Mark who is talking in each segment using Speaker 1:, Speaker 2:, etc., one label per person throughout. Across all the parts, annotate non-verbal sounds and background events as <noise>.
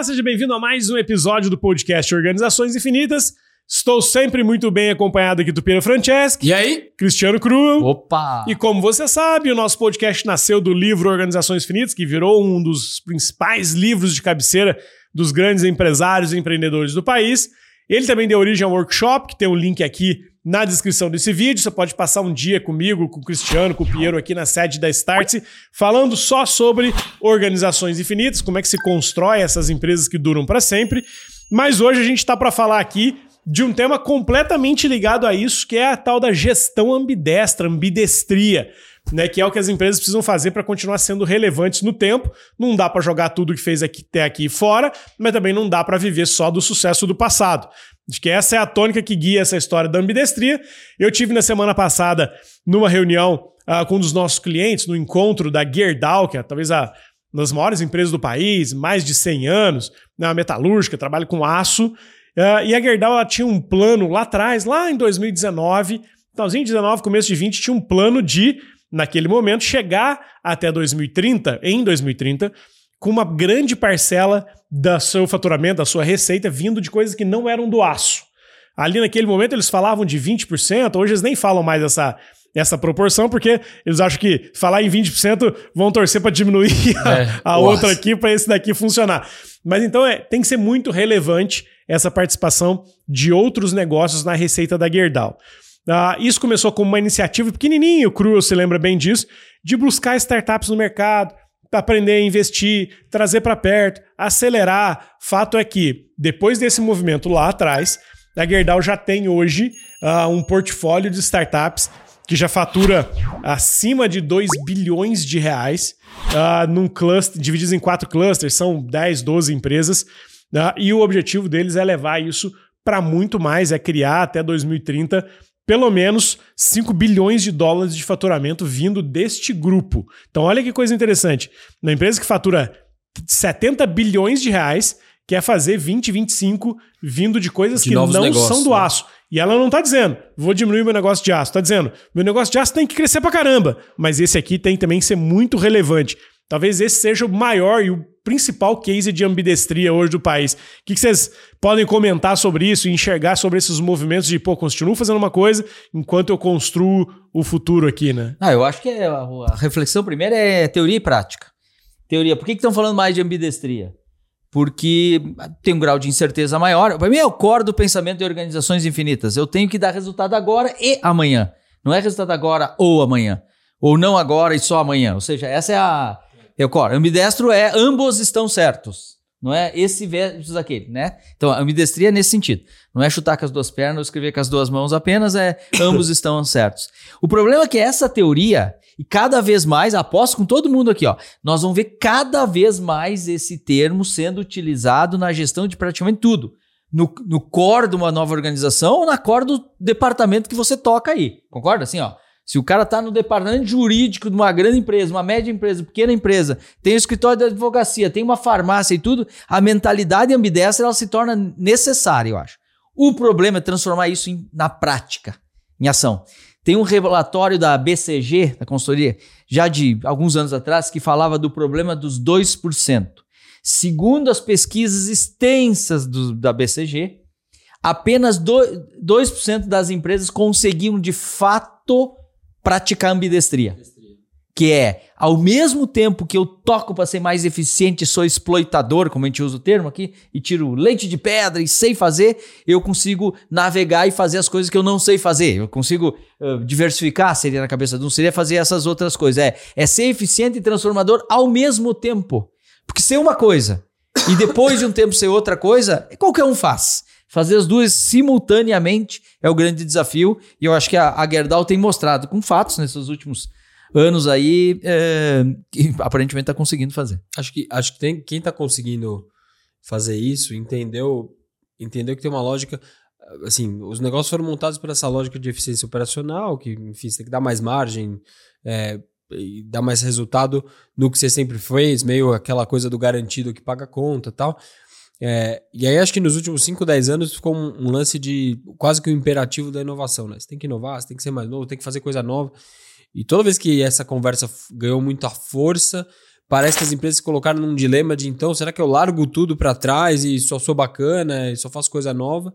Speaker 1: Olá, seja bem-vindo a mais um episódio do podcast Organizações Infinitas. Estou sempre muito bem acompanhado aqui do Piero Franceschi.
Speaker 2: E aí?
Speaker 1: Cristiano Cru.
Speaker 2: Opa!
Speaker 1: E como você sabe, o nosso podcast nasceu do livro Organizações Infinitas, que virou um dos principais livros de cabeceira dos grandes empresários e empreendedores do país. Ele também deu origem ao workshop, que tem um link aqui na descrição desse vídeo. Você pode passar um dia comigo, com o Cristiano, com o Piero aqui na sede da Startse, falando só sobre organizações infinitas, como é que se constrói essas empresas que duram para sempre. Mas hoje a gente está para falar aqui de um tema completamente ligado a isso, que é a tal da gestão ambidestra, ambidestria. Né, que é o que as empresas precisam fazer para continuar sendo relevantes no tempo. Não dá para jogar tudo que fez aqui, até aqui fora, mas também não dá para viver só do sucesso do passado. Acho que essa é a tônica que guia essa história da ambidestria. Eu tive na semana passada numa reunião uh, com um dos nossos clientes, no encontro da Gerdau, que é talvez a uma das maiores empresas do país, mais de 100 anos, né, uma metalúrgica, trabalha com aço. Uh, e a Gerdau tinha um plano lá atrás, lá em 2019, finalzinho de 19, começo de 20, tinha um plano de, naquele momento, chegar até 2030, em 2030, com uma grande parcela do seu faturamento, da sua receita, vindo de coisas que não eram do aço. Ali naquele momento eles falavam de 20%, hoje eles nem falam mais essa, essa proporção, porque eles acham que falar em 20% vão torcer para diminuir <laughs> a, é, a outra aqui para esse daqui funcionar. Mas então é, tem que ser muito relevante essa participação de outros negócios na receita da Gerdau. Uh, isso começou como uma iniciativa pequenininha, o Cruel se lembra bem disso, de buscar startups no mercado, aprender a investir, trazer para perto, acelerar. Fato é que, depois desse movimento lá atrás, a Gerdau já tem hoje uh, um portfólio de startups que já fatura acima de 2 bilhões de reais uh, num cluster, divididos em quatro clusters, são 10, 12 empresas, uh, e o objetivo deles é levar isso para muito mais, é criar até 2030 pelo menos 5 bilhões de dólares de faturamento vindo deste grupo. Então, olha que coisa interessante. Uma empresa que fatura 70 bilhões de reais quer fazer 20, 25 vindo de coisas de que não negócios, são do né? aço. E ela não está dizendo, vou diminuir meu negócio de aço. Está dizendo, meu negócio de aço tem que crescer para caramba. Mas esse aqui tem também que ser muito relevante. Talvez esse seja o maior e o principal case de ambidestria hoje do país. O que vocês podem comentar sobre isso e enxergar sobre esses movimentos de, pô, continuo fazendo uma coisa enquanto eu construo o futuro aqui, né?
Speaker 2: Ah, eu acho que é, a reflexão primeira é teoria e prática. Teoria, por que estão falando mais de ambidestria? Porque tem um grau de incerteza maior. Para mim é o core do pensamento de organizações infinitas. Eu tenho que dar resultado agora e amanhã. Não é resultado agora ou amanhã. Ou não agora e só amanhã. Ou seja, essa é a Record. Ambidestro é ambos estão certos. Não é esse versus aquele, né? Então, ambidestria é nesse sentido. Não é chutar com as duas pernas ou escrever com as duas mãos apenas, é ambos <laughs> estão certos. O problema é que essa teoria, e cada vez mais, aposto com todo mundo aqui, ó, nós vamos ver cada vez mais esse termo sendo utilizado na gestão de praticamente tudo. No, no core de uma nova organização ou na core do departamento que você toca aí. Concorda? Assim, ó. Se o cara está no departamento jurídico de uma grande empresa, uma média empresa, pequena empresa, tem um escritório de advocacia, tem uma farmácia e tudo, a mentalidade ambidestra ela se torna necessária, eu acho. O problema é transformar isso em, na prática, em ação. Tem um relatório da BCG, da consultoria, já de alguns anos atrás, que falava do problema dos 2%. Segundo as pesquisas extensas do, da BCG, apenas 2%, 2 das empresas conseguiam de fato praticar ambidestria. Que é, ao mesmo tempo que eu toco para ser mais eficiente, sou exploitador, como a gente usa o termo aqui, e tiro leite de pedra e sei fazer, eu consigo navegar e fazer as coisas que eu não sei fazer. Eu consigo uh, diversificar, seria na cabeça de um, seria fazer essas outras coisas. É, é ser eficiente e transformador ao mesmo tempo. Porque ser uma coisa e depois de um tempo ser outra coisa, qualquer um faz. Fazer as duas simultaneamente é o grande desafio. E eu acho que a, a Gerdau tem mostrado com fatos nesses últimos anos aí é, que aparentemente está conseguindo fazer.
Speaker 3: Acho que, acho que tem, quem está conseguindo fazer isso entendeu, entendeu que tem uma lógica. Assim, os negócios foram montados por essa lógica de eficiência operacional, que, enfim, você tem que dar mais margem, é, e dar mais resultado no que você sempre fez, meio aquela coisa do garantido que paga a conta tal. É, e aí acho que nos últimos 5, 10 anos ficou um, um, lance de quase que o um imperativo da inovação, né? Você tem que inovar, você tem que ser mais novo, tem que fazer coisa nova. E toda vez que essa conversa ganhou muita força, parece que as empresas se colocaram num dilema de então, será que eu largo tudo para trás e só sou bacana e só faço coisa nova?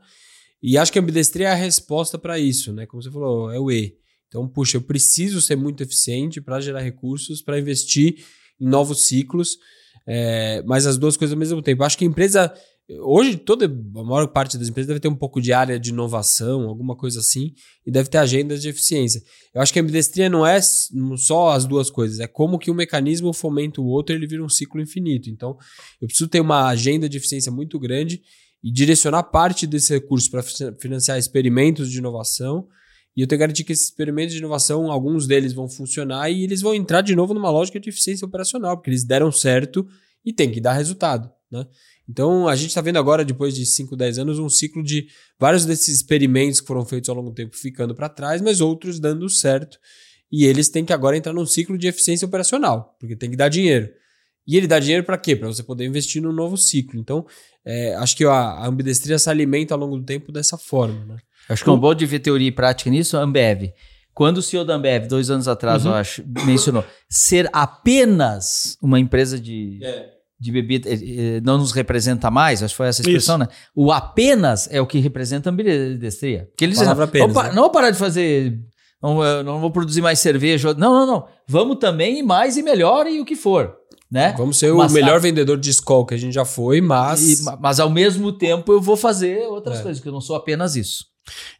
Speaker 3: E acho que a ambidestria é a resposta para isso, né? Como você falou, é o E. Então, puxa, eu preciso ser muito eficiente para gerar recursos, para investir em novos ciclos, é, mas as duas coisas ao mesmo tempo. Acho que a empresa Hoje, toda a maior parte das empresas deve ter um pouco de área de inovação, alguma coisa assim, e deve ter agendas de eficiência. Eu acho que a ambidestria não é só as duas coisas, é como que um mecanismo fomenta o outro e ele vira um ciclo infinito. Então, eu preciso ter uma agenda de eficiência muito grande e direcionar parte desse recurso para financiar experimentos de inovação. E eu tenho que garantir que esses experimentos de inovação, alguns deles vão funcionar e eles vão entrar de novo numa lógica de eficiência operacional, porque eles deram certo e tem que dar resultado. Né? Então, a gente está vendo agora, depois de 5, 10 anos, um ciclo de vários desses experimentos que foram feitos ao longo do tempo ficando para trás, mas outros dando certo. E eles têm que agora entrar num ciclo de eficiência operacional, porque tem que dar dinheiro. E ele dá dinheiro para quê? Para você poder investir num novo ciclo. Então, é, acho que a, a ambidestria se alimenta ao longo do tempo dessa forma. Né?
Speaker 2: Acho que é um bom de ver teoria e prática nisso, Ambev. Quando o CEO da Ambev, dois anos atrás, uhum. eu acho, mencionou ser apenas uma empresa de. É de bebida eh, eh, não nos representa mais, acho que foi essa expressão, Isso. né? O apenas é o que representa a ambidestria. Porque eles dizem, apenas, não, né? não vou parar de fazer, não, não vou produzir mais cerveja. Não, não, não. Vamos também mais e melhor e o que for. Né?
Speaker 3: Vamos ser mas, o melhor a... vendedor de escola que a gente já foi, mas.
Speaker 2: E, mas ao mesmo tempo eu vou fazer outras é. coisas, que eu não sou apenas isso.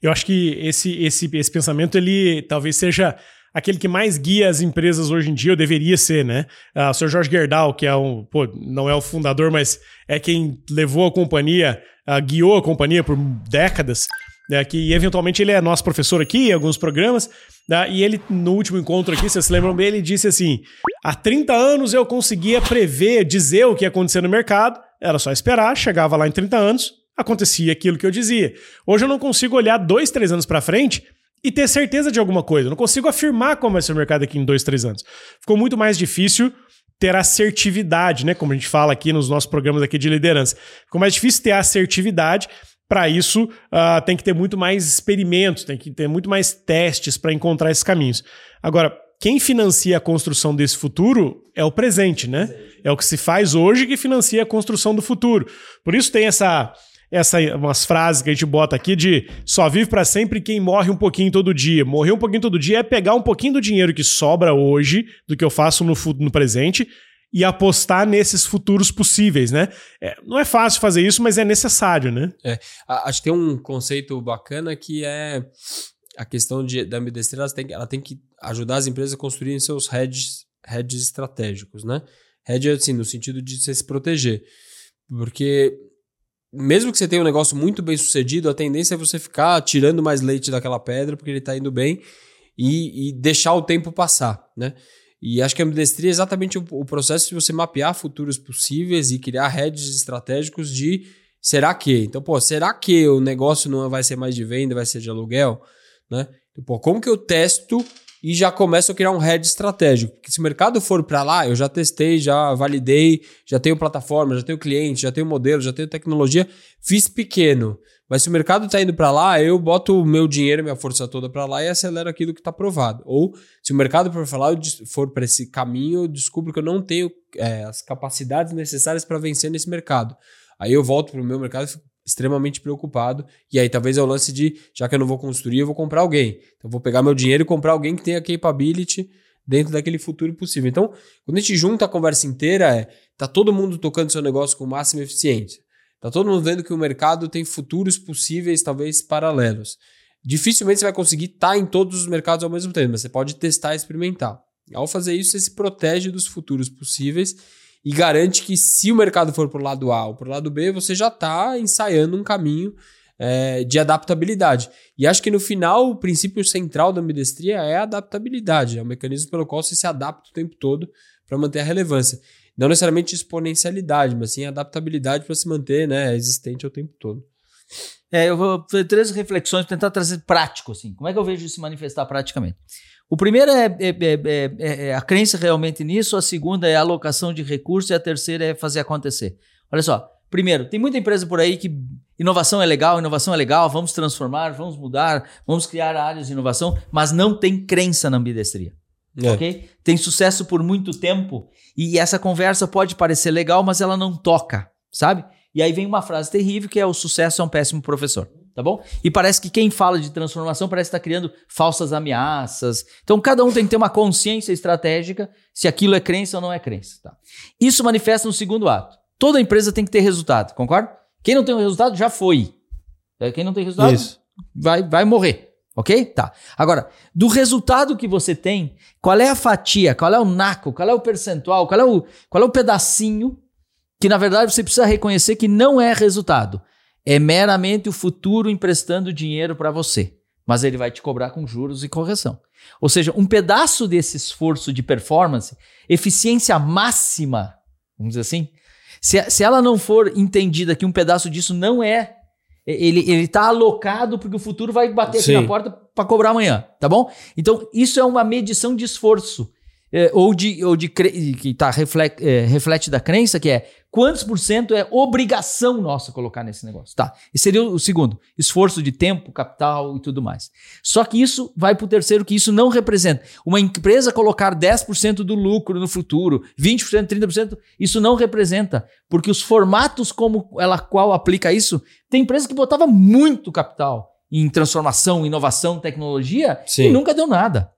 Speaker 1: Eu acho que esse, esse, esse pensamento ele talvez seja aquele que mais guia as empresas hoje em dia, ou deveria ser, né? Uh, o Sr. Jorge Gerdau, que é um, pô, não é o fundador, mas é quem levou a companhia, uh, guiou a companhia por décadas, né, que eventualmente ele é nosso professor aqui em alguns programas, né, e ele, no último encontro aqui, vocês se lembram bem, ele disse assim: há 30 anos eu conseguia prever, dizer o que ia acontecer no mercado, era só esperar, chegava lá em 30 anos, acontecia aquilo que eu dizia. Hoje eu não consigo olhar dois, três anos para frente e ter certeza de alguma coisa. Eu não consigo afirmar como vai ser o mercado aqui em dois, três anos. Ficou muito mais difícil ter assertividade, né? Como a gente fala aqui nos nossos programas aqui de liderança. Ficou mais difícil ter assertividade. Para isso, uh, tem que ter muito mais experimentos, tem que ter muito mais testes para encontrar esses caminhos. Agora, quem financia a construção desse futuro é o presente, né? É o que se faz hoje que financia a construção do futuro. Por isso tem essa essa umas frases que a gente bota aqui de só vive para sempre quem morre um pouquinho todo dia. Morrer um pouquinho todo dia é pegar um pouquinho do dinheiro que sobra hoje, do que eu faço no, no presente, e apostar nesses futuros possíveis, né? É, não é fácil fazer isso, mas é necessário, né?
Speaker 3: É, acho que tem um conceito bacana que é a questão de, da ambidestria, ela tem, ela tem que ajudar as empresas a construírem seus hedges, hedges estratégicos, né? Hedge, assim, no sentido de você se proteger. Porque mesmo que você tenha um negócio muito bem sucedido, a tendência é você ficar tirando mais leite daquela pedra porque ele está indo bem e, e, deixar o tempo passar, né? E acho que a ambidestria é exatamente o, o, processo de você mapear futuros possíveis e criar hedges estratégicos de será que? Então, pô, será que o negócio não vai ser mais de venda, vai ser de aluguel, né? Então, pô, como que eu testo e já começo a criar um head estratégico. Porque se o mercado for para lá, eu já testei, já validei, já tenho plataforma, já tenho cliente, já tenho modelo, já tenho tecnologia, fiz pequeno. Mas se o mercado está indo para lá, eu boto o meu dinheiro, minha força toda para lá e acelero aquilo que está provado. Ou se o mercado for falar, for para esse caminho, eu descubro que eu não tenho é, as capacidades necessárias para vencer nesse mercado. Aí eu volto para o meu mercado e fico extremamente preocupado. E aí talvez é o lance de, já que eu não vou construir, eu vou comprar alguém. Então vou pegar meu dinheiro e comprar alguém que tenha capability dentro daquele futuro possível. Então, quando a gente junta a conversa inteira, é, tá todo mundo tocando seu negócio com máxima eficiência. Tá todo mundo vendo que o mercado tem futuros possíveis, talvez paralelos. Dificilmente você vai conseguir estar tá em todos os mercados ao mesmo tempo, mas você pode testar e experimentar. Ao fazer isso, você se protege dos futuros possíveis e garante que se o mercado for para o lado A ou para o lado B, você já está ensaiando um caminho é, de adaptabilidade. E acho que no final, o princípio central da ambidestria é a adaptabilidade, é o mecanismo pelo qual você se adapta o tempo todo para manter a relevância. Não necessariamente exponencialidade, mas sim adaptabilidade para se manter né, existente o tempo todo.
Speaker 2: É, eu vou fazer três reflexões tentar trazer prático, assim. Como é que eu vejo isso se manifestar praticamente? O primeiro é, é, é, é, a crença realmente nisso, a segunda é a alocação de recursos e a terceira é fazer acontecer. Olha só, primeiro, tem muita empresa por aí que inovação é legal, inovação é legal, vamos transformar, vamos mudar, vamos criar áreas de inovação, mas não tem crença na ambidestria.
Speaker 3: É.
Speaker 2: ok? Tem sucesso por muito tempo e essa conversa pode parecer legal, mas ela não toca, sabe? E aí vem uma frase terrível que é o sucesso é um péssimo professor, tá bom? E parece que quem fala de transformação parece estar criando falsas ameaças. Então cada um tem que ter uma consciência estratégica se aquilo é crença ou não é crença, tá? Isso manifesta no segundo ato. Toda empresa tem que ter resultado, concorda? Quem não tem o resultado já foi. É, Quem não tem resultado
Speaker 3: Isso.
Speaker 2: vai, vai morrer. Ok? Tá. Agora, do resultado que você tem, qual é a fatia, qual é o naco, qual é o percentual, qual é o, qual é o pedacinho que, na verdade, você precisa reconhecer que não é resultado. É meramente o futuro emprestando dinheiro para você. Mas ele vai te cobrar com juros e correção. Ou seja, um pedaço desse esforço de performance, eficiência máxima, vamos dizer assim, se, se ela não for entendida que um pedaço disso não é ele, ele tá alocado porque o futuro vai bater aqui
Speaker 3: Sim.
Speaker 2: na porta para cobrar amanhã, tá bom? Então, isso é uma medição de esforço. É, ou de, ou de que tá, reflete, é, reflete da crença, que é quantos por cento é obrigação nossa colocar nesse negócio. Tá. Esse seria o segundo. Esforço de tempo, capital e tudo mais. Só que isso vai para o terceiro, que isso não representa. Uma empresa colocar 10% do lucro no futuro, 20%, 30%, isso não representa. Porque os formatos como ela qual aplica isso, tem empresa que botava muito capital em transformação, inovação, tecnologia
Speaker 3: Sim.
Speaker 2: e nunca deu nada.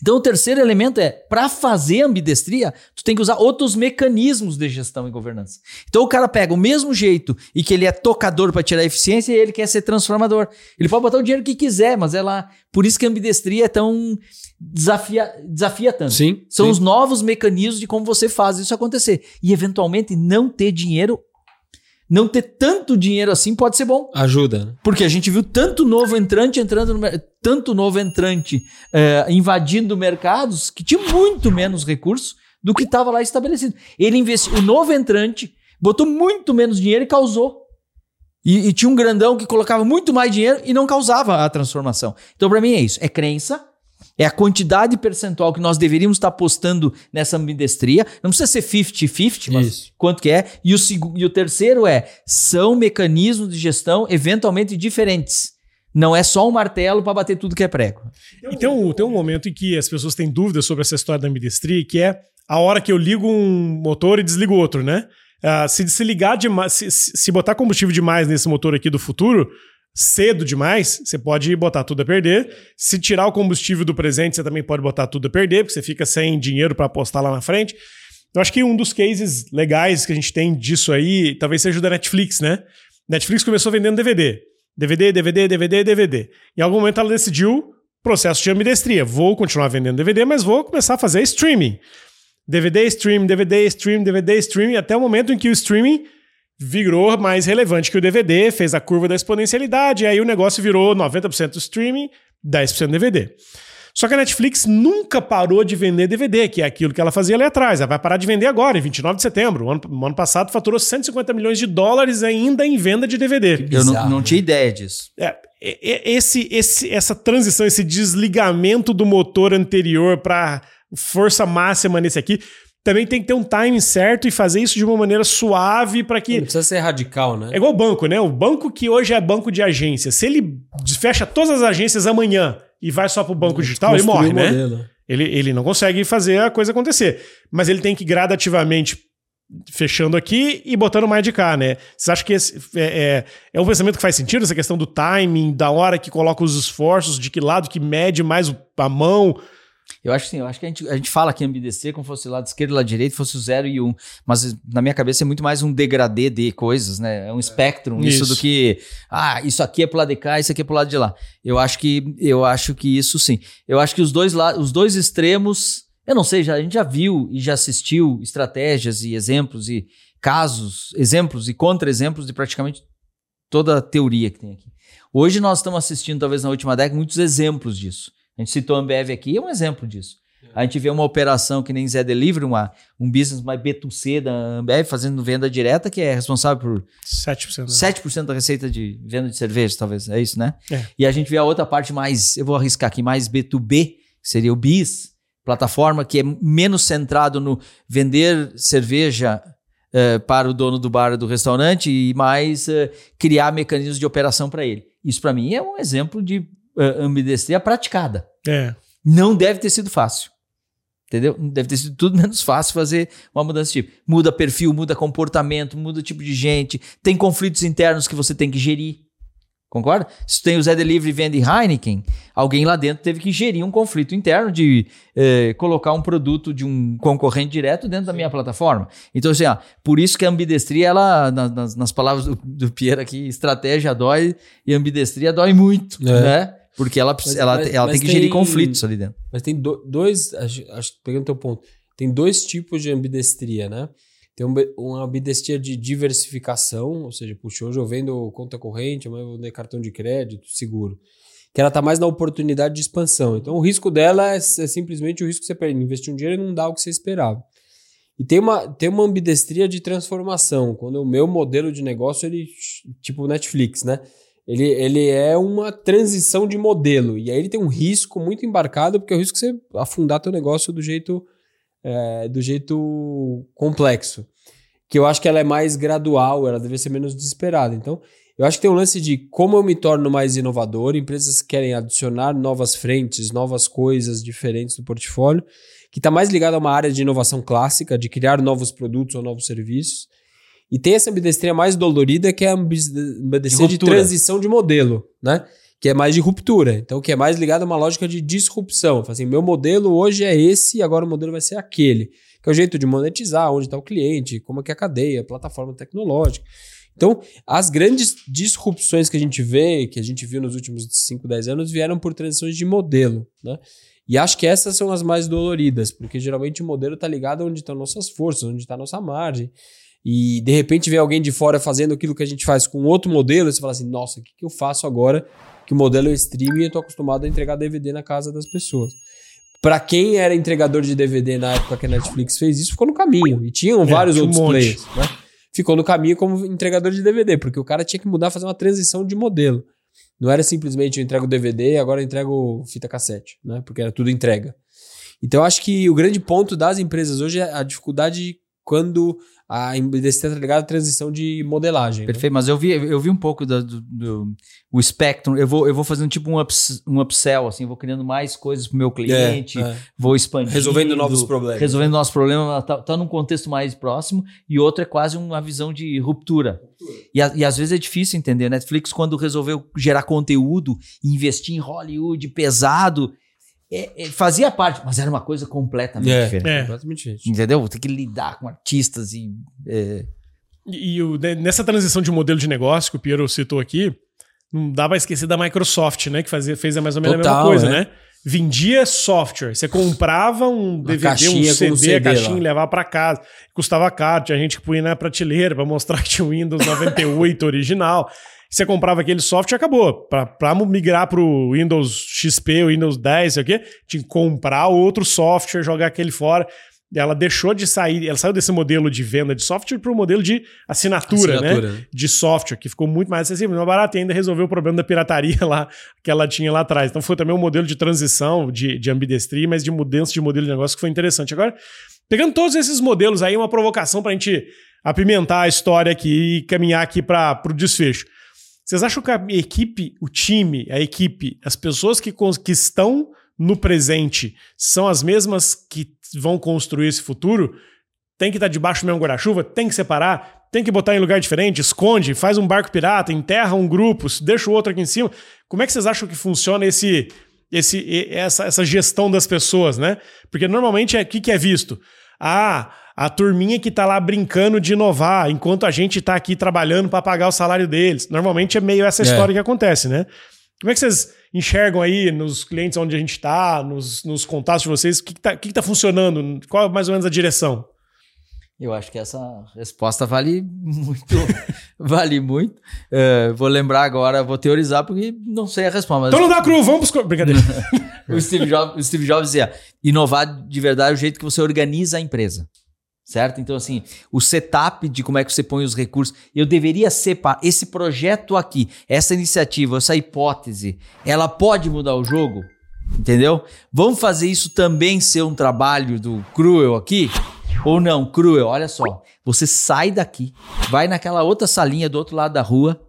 Speaker 2: Então o terceiro elemento é, para fazer ambidestria, tu tem que usar outros mecanismos de gestão e governança. Então o cara pega o mesmo jeito e que ele é tocador para tirar eficiência e ele quer ser transformador. Ele pode botar o dinheiro que quiser, mas ela, por isso que a ambidestria é tão desafia, desafia tanto.
Speaker 3: Sim.
Speaker 2: São
Speaker 3: sim.
Speaker 2: os novos mecanismos de como você faz isso acontecer. E eventualmente não ter dinheiro, não ter tanto dinheiro assim pode ser bom.
Speaker 3: Ajuda, né?
Speaker 2: Porque a gente viu tanto novo entrante entrando no tanto novo entrante eh, invadindo mercados que tinha muito menos recursos do que estava lá estabelecido. Ele investiu, o novo entrante botou muito menos dinheiro e causou. E, e tinha um grandão que colocava muito mais dinheiro e não causava a transformação. Então, para mim, é isso. É crença, é a quantidade percentual que nós deveríamos estar apostando nessa ambidestria. Não precisa ser 50-50, mas
Speaker 3: Isso.
Speaker 2: quanto que é. E o, e o terceiro é, são mecanismos de gestão eventualmente diferentes. Não é só um martelo para bater tudo que é prego.
Speaker 1: E tem um, tem um momento em que as pessoas têm dúvidas sobre essa história da ambidestria, que é a hora que eu ligo um motor e desligo outro, né? Ah, se se ligar demais, se se botar combustível demais nesse motor aqui do futuro, cedo demais, você pode botar tudo a perder. Se tirar o combustível do presente, você também pode botar tudo a perder, porque você fica sem dinheiro para apostar lá na frente. Eu acho que um dos cases legais que a gente tem disso aí, talvez seja o da Netflix, né? Netflix começou vendendo DVD. DVD, DVD, DVD, DVD. Em algum momento ela decidiu processo de ambidestria. Vou continuar vendendo DVD, mas vou começar a fazer streaming. DVD, stream, DVD, stream, DVD, stream, até o momento em que o streaming virou mais relevante que o DVD, fez a curva da exponencialidade, e aí o negócio virou 90% streaming, 10% DVD. Só que a Netflix nunca parou de vender DVD, que é aquilo que ela fazia ali atrás. Ela vai parar de vender agora, em 29 de setembro. O ano, o ano passado faturou 150 milhões de dólares ainda em venda de DVD.
Speaker 2: Eu não, não
Speaker 3: né?
Speaker 2: tinha ideia disso.
Speaker 1: É, e- e- esse, esse, essa transição, esse desligamento do motor anterior para força máxima nesse aqui, também tem que ter um timing certo e fazer isso de uma maneira suave para
Speaker 3: Não
Speaker 1: que.
Speaker 3: precisa ser radical, né?
Speaker 1: É igual o banco, né? O banco que hoje é banco de agência. Se ele fecha todas as agências amanhã e vai só para o banco digital, ele morre, né?
Speaker 3: modelo.
Speaker 1: Ele, ele não consegue fazer a coisa acontecer. Mas ele tem que gradativamente fechando aqui e botando mais de cá, né? Vocês acham que esse é, é, é um pensamento que faz sentido, essa questão do timing, da hora que coloca os esforços, de que lado que mede mais a mão?
Speaker 2: Eu acho que sim, eu acho que a gente, a gente fala que ambidestria como fosse lado esquerdo e lado direito, fosse o 0 e 1. Um, mas na minha cabeça é muito mais um degradê de coisas, né? É um espectro, isso.
Speaker 1: Isso.
Speaker 2: do que, ah, isso aqui é pro lado de cá, isso aqui é pro lado de lá. Eu acho que, eu acho que isso sim. Eu acho que os dois, os dois extremos, eu não sei, já, a gente já viu e já assistiu estratégias e exemplos e casos, exemplos e contra-exemplos de praticamente toda a teoria que tem aqui. Hoje nós estamos assistindo, talvez na última década, muitos exemplos disso. A gente citou a Ambev aqui, é um exemplo disso. A gente vê uma operação que nem Zé Delivery, uma, um business mais B2C da Ambev, fazendo venda direta, que é responsável por
Speaker 1: 7%. né?
Speaker 2: 7% da receita de venda de cerveja, talvez. É isso, né?
Speaker 1: É.
Speaker 2: E a gente vê a outra parte mais, eu vou arriscar aqui, mais B2B, que seria o BIS, plataforma que é menos centrado no vender cerveja eh, para o dono do bar do restaurante e mais eh, criar mecanismos de operação para ele. Isso para mim é um exemplo de ambidestria praticada.
Speaker 1: É.
Speaker 2: Não deve ter sido fácil. Entendeu? Deve ter sido tudo <laughs> menos fácil fazer uma mudança desse tipo. Muda perfil, muda comportamento, muda tipo de gente, tem conflitos internos que você tem que gerir. Concorda? Se tem o Zé Delivery vende Heineken, alguém lá dentro teve que gerir um conflito interno de eh, colocar um produto de um concorrente direto dentro da minha plataforma. Então, assim, ó, por isso que a ambidestria, ela, nas, nas palavras do, do Pierre aqui, estratégia dói e ambidestria dói muito,
Speaker 3: É.
Speaker 2: né? Porque ela,
Speaker 3: Mas-
Speaker 2: ela,
Speaker 3: mas-
Speaker 2: ela
Speaker 3: mas
Speaker 2: tem que gerir
Speaker 3: tem-
Speaker 2: conflitos ali dentro.
Speaker 3: Mas tem do- dois, acho, acho, pegando teu ponto, tem dois tipos de ambidestria, né? Tem um uma ambidestria de diversificação, ou seja, puxa, hoje eu vendo conta corrente, amanhã eu vou vender cartão de crédito, seguro. Que ela tá mais na oportunidade de expansão. Então o risco dela é, é simplesmente o risco que você perde. Investir um dinheiro e não dá o que você esperava. E tem uma, tem uma ambidestria de transformação, quando o meu modelo de negócio, ele, tipo Netflix, né? Ele, ele é uma transição de modelo. E aí ele tem um risco muito embarcado, porque é o risco de você afundar teu negócio do jeito, é, do jeito complexo. Que eu acho que ela é mais gradual, ela deve ser menos desesperada. Então, eu acho que tem um lance de como eu me torno mais inovador, empresas que querem adicionar novas frentes, novas coisas diferentes do portfólio, que está mais ligado a uma área de inovação clássica, de criar novos produtos ou novos serviços. E tem essa ambidestria mais dolorida, que é a ambidestria de,
Speaker 2: ruptura.
Speaker 3: transição de modelo, né? Que é mais de ruptura. Então, que é mais ligado a uma lógica de disrupção. Fala Assim, meu modelo hoje é esse, agora o modelo vai ser aquele. Que é o jeito de monetizar, onde está o cliente, como é que é a cadeia, plataforma tecnológica. Então, as grandes disrupções que a gente vê, que a gente viu nos últimos 5, 10 anos, vieram por transições de modelo, né? E acho que essas são as mais doloridas, porque geralmente o modelo está ligado onde estão nossas forças, onde está a nossa margem. E de repente vem alguém de fora fazendo aquilo que a gente faz com outro modelo, e você fala assim: nossa, o que, que eu faço agora que o modelo é streaming e eu tô acostumado a entregar DVD na casa das pessoas? Pra quem era entregador de DVD na época que a Netflix fez isso, ficou no caminho. E tinham vários
Speaker 1: tinha um
Speaker 3: outros
Speaker 1: monte.
Speaker 3: players, né? Ficou no caminho como entregador de DVD, porque o cara tinha que mudar, fazer uma transição de modelo. Não era simplesmente eu entrego DVD e agora eu entrego fita cassete, né? Porque era tudo entrega. Então eu acho que o grande ponto das empresas hoje é a dificuldade quando a indústria tá ligada à transição de modelagem. né?
Speaker 2: Perfeito, mas eu vi, eu vi um pouco da- do, do- o Spectrum. Eu vou, eu vou fazendo tipo um, ups, um upsell, assim, vou criando mais coisas pro meu cliente,
Speaker 3: É, é.
Speaker 2: vou expandindo.
Speaker 3: Resolvendo novos problemas.
Speaker 2: Resolvendo nossos problemas, tá, tá num contexto mais próximo, e outro é quase uma visão de ruptura. E, a- e às vezes é difícil entender. Netflix, quando resolveu gerar conteúdo investir em Hollywood pesado, é- é, fazia parte, mas era uma coisa completamente
Speaker 3: É.
Speaker 2: diferente.
Speaker 1: É.
Speaker 3: Completamente diferente.
Speaker 2: Entendeu? Tem que lidar com artistas e. é,
Speaker 1: E, e o- né, nessa transição de modelo de negócio que o Piero citou aqui, não dá pra esquecer da Microsoft, né? Que fazia, fez mais ou menos a mesma
Speaker 3: Total,
Speaker 1: coisa,
Speaker 3: é.
Speaker 1: né? Vendia software. Você comprava um DVD, um CD,
Speaker 3: um CD
Speaker 1: a caixinha
Speaker 3: lá.
Speaker 1: e levava pra casa. Custava caro, tinha gente que punha na prateleira pra mostrar que tinha o Windows 98 original. Você comprava aquele software e acabou. Pra migrar pro Windows XP, o Windows 10, sei o quê, tinha que comprar outro software, jogar aquele fora. Ela deixou de sair, ela saiu desse modelo de venda de software para o modelo de assinatura,
Speaker 3: Assinatura,
Speaker 1: né?
Speaker 3: né?
Speaker 1: De software, que ficou muito mais acessível, mais barato e ainda resolveu o problema da pirataria lá que ela tinha lá atrás. Então foi também um modelo de transição de, de ambidestria, mas de mudança de modelo de negócio que foi interessante. Agora, pegando todos esses modelos aí, uma provocação para a gente apimentar a história aqui e caminhar aqui para o desfecho. Vocês acham que a equipe, o time, a equipe, as pessoas que, que estão no presente são as mesmas que vão construir esse futuro? Tem que estar debaixo do mesmo guarda-chuva? Tem que separar? Tem que botar em lugar diferente? Esconde? Faz um barco pirata? Enterra um grupo? Deixa o outro aqui em cima? Como é que vocês acham que funciona esse, esse, essa, essa gestão das pessoas, né? Porque normalmente é o que, que é visto? Ah, a turminha que tá lá brincando de inovar, enquanto a gente tá aqui trabalhando para pagar o salário deles. Normalmente é meio essa
Speaker 3: É.
Speaker 1: história que acontece, né? Como é que vocês enxergam aí nos clientes onde a gente está, nos, nos contatos de vocês? O que, que, tá, o que que tá funcionando? Qual é mais ou menos a direção?
Speaker 2: Eu acho que essa resposta vale muito. <laughs> vale muito. É, vou lembrar agora, vou teorizar, porque não sei a resposta. Mas
Speaker 1: Então não dá cru, vamos pros... Brincadeira. <laughs>
Speaker 2: o, Steve Jobs, o Steve Jobs dizia: inovar de verdade é o jeito que você organiza a empresa. Certo? Então, assim, o setup de como é que você põe os recursos. Eu deveria separar. Esse projeto aqui, essa iniciativa, essa hipótese, ela pode mudar o jogo? Entendeu? Vamos fazer isso também ser um trabalho do Cruel aqui? Ou não? Cruel, olha só. Você sai daqui, vai naquela outra salinha do outro lado da rua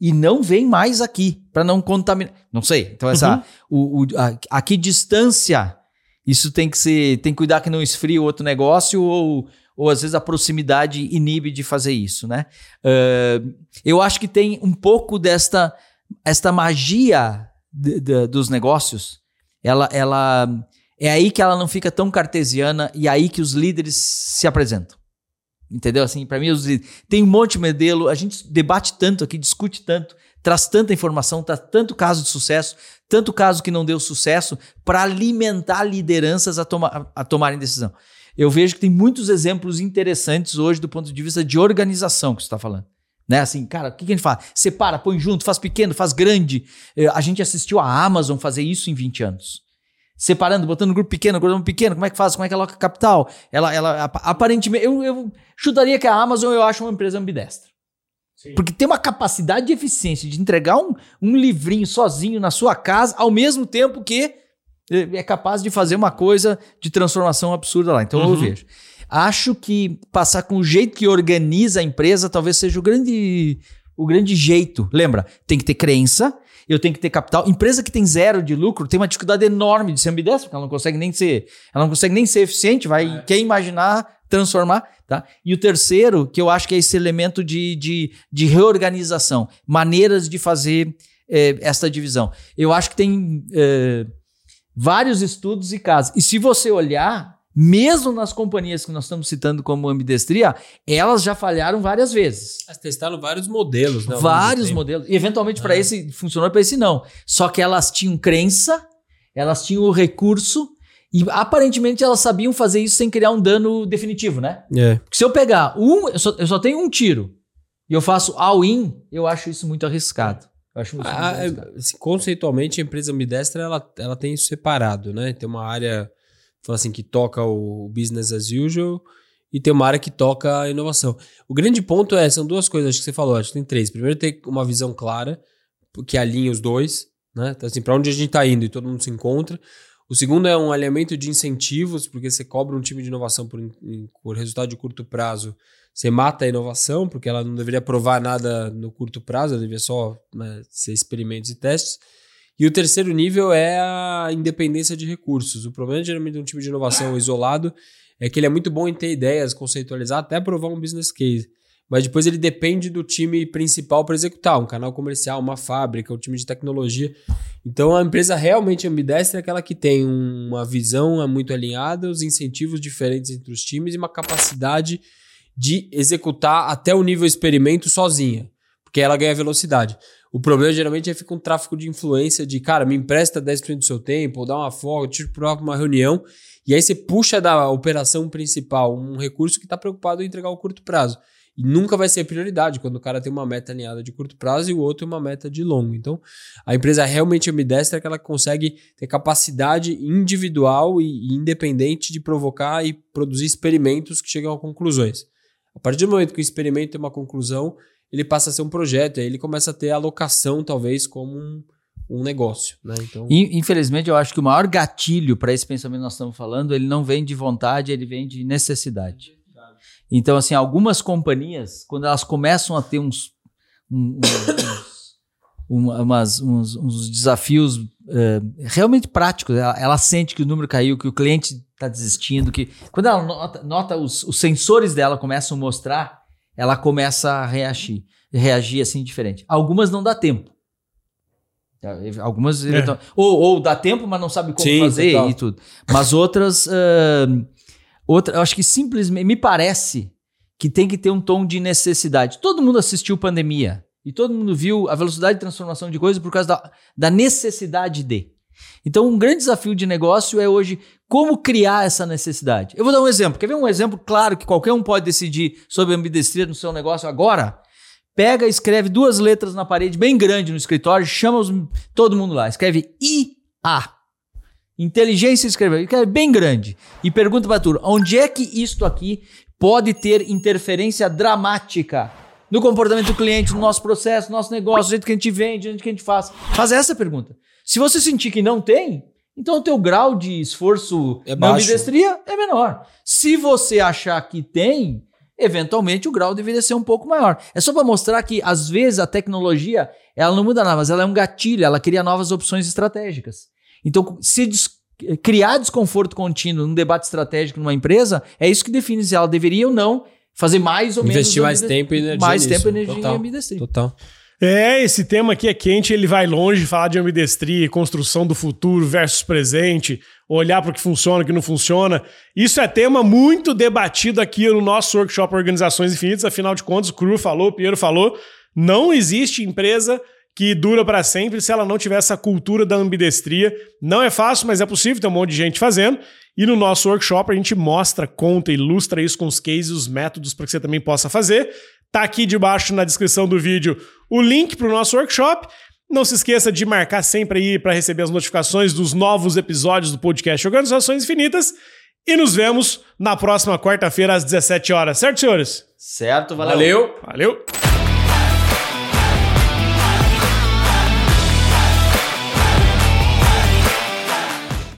Speaker 2: e não vem mais aqui para não contaminar. Não sei. Então, essa, o, o- a, a que distância Isso tem que ser, tem que cuidar que não esfrie o outro negócio ou, ou às vezes a proximidade inibe de fazer isso, né? Uh, eu acho que tem um pouco desta esta magia de, de, dos negócios, ela, ela é aí que ela não fica tão cartesiana e é aí que os líderes se apresentam. Entendeu? Assim, para mim, os, tem um monte de modelo, a gente debate tanto aqui, discute tanto, traz tanta informação, traz tanto caso de sucesso, tanto caso que não deu sucesso, para alimentar lideranças a, toma, a tomarem decisão. Eu vejo que tem muitos exemplos interessantes hoje do ponto de vista de organização que você está falando. Né? Assim, cara, o que, que a gente faz? Separa, põe junto, faz pequeno, faz grande. Eh, a gente assistiu a Amazon fazer isso em 20 anos. Separando, botando grupo pequeno, grupo pequeno, como é que faz? Como é que ela aloca capital? Ela, ela aparentemente, eu, eu chutaria que a Amazon eu acho uma empresa ambidestra. Sim. Porque tem uma capacidade de eficiência de entregar um, um livrinho sozinho na sua casa, ao mesmo tempo que eh, é capaz de fazer uma coisa de transformação absurda lá. Então uhum. eu vejo. Acho que passar com o jeito que organiza a empresa talvez seja o grande, o grande jeito. Lembra, tem que ter crença, eu tenho que ter capital. Empresa que tem zero de lucro tem uma dificuldade enorme de ser ambidestra, porque ela não consegue nem ser, ela não consegue nem ser eficiente, vai, é. quer imaginar, transformar, tá? E o terceiro, que eu acho que é esse elemento de, de, de reorganização, maneiras de fazer é, essa divisão. Eu acho que tem é, vários estudos e casos. E se você olhar, mesmo nas companhias que nós estamos citando como ambidestria, elas já falharam várias vezes.
Speaker 3: Elas testaram vários modelos,
Speaker 2: né? Vários modelos. E eventualmente para é. esse funcionou, para esse não. Só que elas tinham crença, elas tinham o recurso e aparentemente elas sabiam fazer isso sem criar um dano definitivo, né?
Speaker 3: É.
Speaker 2: Porque se eu pegar um, eu só, eu só tenho um tiro e eu faço all-in, eu acho isso muito arriscado. Eu acho muito,
Speaker 3: ah, muito arriscado. Assim, conceitualmente, a empresa ambidestra ela, ela tem isso separado, né? Tem uma área fala assim, que toca o business as usual e tem uma área que toca a inovação. O grande ponto é, são duas coisas que você falou, acho que tem três. Primeiro, ter uma visão clara, que alinha os dois, né? Então, assim, para onde a gente está indo e todo mundo se encontra. O segundo é um alinhamento de incentivos, porque você cobra um time de inovação por, por resultado de curto prazo. Você mata a inovação, porque ela não deveria provar nada no curto prazo, ela deveria só né, ser experimentos e testes. E o terceiro nível é a independência de recursos. O problema, geralmente, de um time de inovação isolado é que ele é muito bom em ter ideias, conceitualizar, até provar um business case. Mas depois ele depende do time principal para executar, um canal comercial, uma fábrica, um time de tecnologia. Então a empresa realmente ambidestra é aquela que tem uma visão muito alinhada, os incentivos diferentes entre os times e uma capacidade de executar até o nível experimento sozinha, porque ela ganha velocidade. O problema geralmente é fica um tráfico de influência de, cara, me empresta 10% do seu tempo, ou dá uma folga, tira para uma reunião, e aí você puxa da operação principal um recurso que está preocupado em entregar o curto prazo. E nunca vai ser prioridade quando o cara tem uma meta alinhada de curto prazo e o outro uma meta de longo. Então, a empresa realmente ambidestra é que ela consegue ter capacidade individual e independente de provocar e produzir experimentos que chegam a conclusões. A partir do momento que o experimento tem uma conclusão, ele passa a ser um projeto, aí ele começa a ter alocação, talvez, como um, um negócio. Né? Então...
Speaker 2: Infelizmente, eu acho que o maior gatilho para esse pensamento que nós estamos falando, ele não vem de vontade, ele vem de necessidade. Então, assim, algumas companhias, quando elas começam a ter uns, um, uns, umas, uns, uns desafios uh, realmente práticos, ela, ela, sente que o número caiu, que o cliente está desistindo, que quando ela nota, nota os, os sensores dela começam a mostrar ela começa a reagir, reagir assim diferente. Algumas não dá tempo. Algumas. É. Então, ou, ou dá tempo, mas não sabe como Sim, fazer total. e tudo. Mas outras. Uh, outra, eu acho que simplesmente. Me parece que tem que ter um tom de necessidade. Todo mundo assistiu pandemia. E todo mundo viu a velocidade de transformação de coisas por causa da, da necessidade de. Então, um grande desafio de negócio é hoje como criar essa necessidade. Eu vou dar um exemplo. Quer ver um exemplo claro que qualquer um pode decidir sobre ambidestria no seu negócio agora? Pega, escreve duas letras na parede bem grande no escritório, chama os, todo mundo lá. Escreve IA. Inteligência escreve, escreve bem grande. E pergunta para tudo, onde é que isto aqui pode ter interferência dramática no comportamento do cliente, no nosso processo, no nosso negócio, no jeito que a gente vende, no jeito que a gente faz? Faz essa pergunta. Se você sentir que não tem, então o teu grau de esforço é na ambidestria é menor. Se você achar que tem, eventualmente o grau deveria ser um pouco maior. É só para mostrar que às vezes a tecnologia, ela não muda nada, mas ela é um gatilho, ela cria novas opções estratégicas. Então, se criar desconforto contínuo num debate estratégico numa empresa, é isso que define se ela deveria ou não fazer mais ou menos.
Speaker 3: Investir mais tempo e energia
Speaker 2: Mais
Speaker 3: nisso.
Speaker 2: tempo e energia
Speaker 3: Total.
Speaker 2: em ambidestria.
Speaker 3: Total.
Speaker 1: É, esse tema aqui é quente, ele vai longe, falar de ambidestria, construção do futuro versus presente, olhar para o que funciona, o que não funciona. Isso é tema muito debatido aqui no nosso workshop Organizações Infinitas, afinal de contas, o Cru falou, o Piero falou, não existe empresa que dura para sempre se ela não tiver essa cultura da ambidestria. Não é fácil, mas é possível, tem um monte de gente fazendo. E no nosso workshop a gente mostra, conta, ilustra isso com os cases, os métodos para que você também possa fazer. Tá aqui debaixo na descrição do vídeo o link para o nosso workshop. Não se esqueça de marcar sempre aí para receber as notificações dos novos episódios do podcast Organizações Infinitas. E nos vemos na próxima quarta-feira às 17 horas, certo, senhores?
Speaker 2: Certo, valeu.
Speaker 3: Valeu.
Speaker 1: Valeu!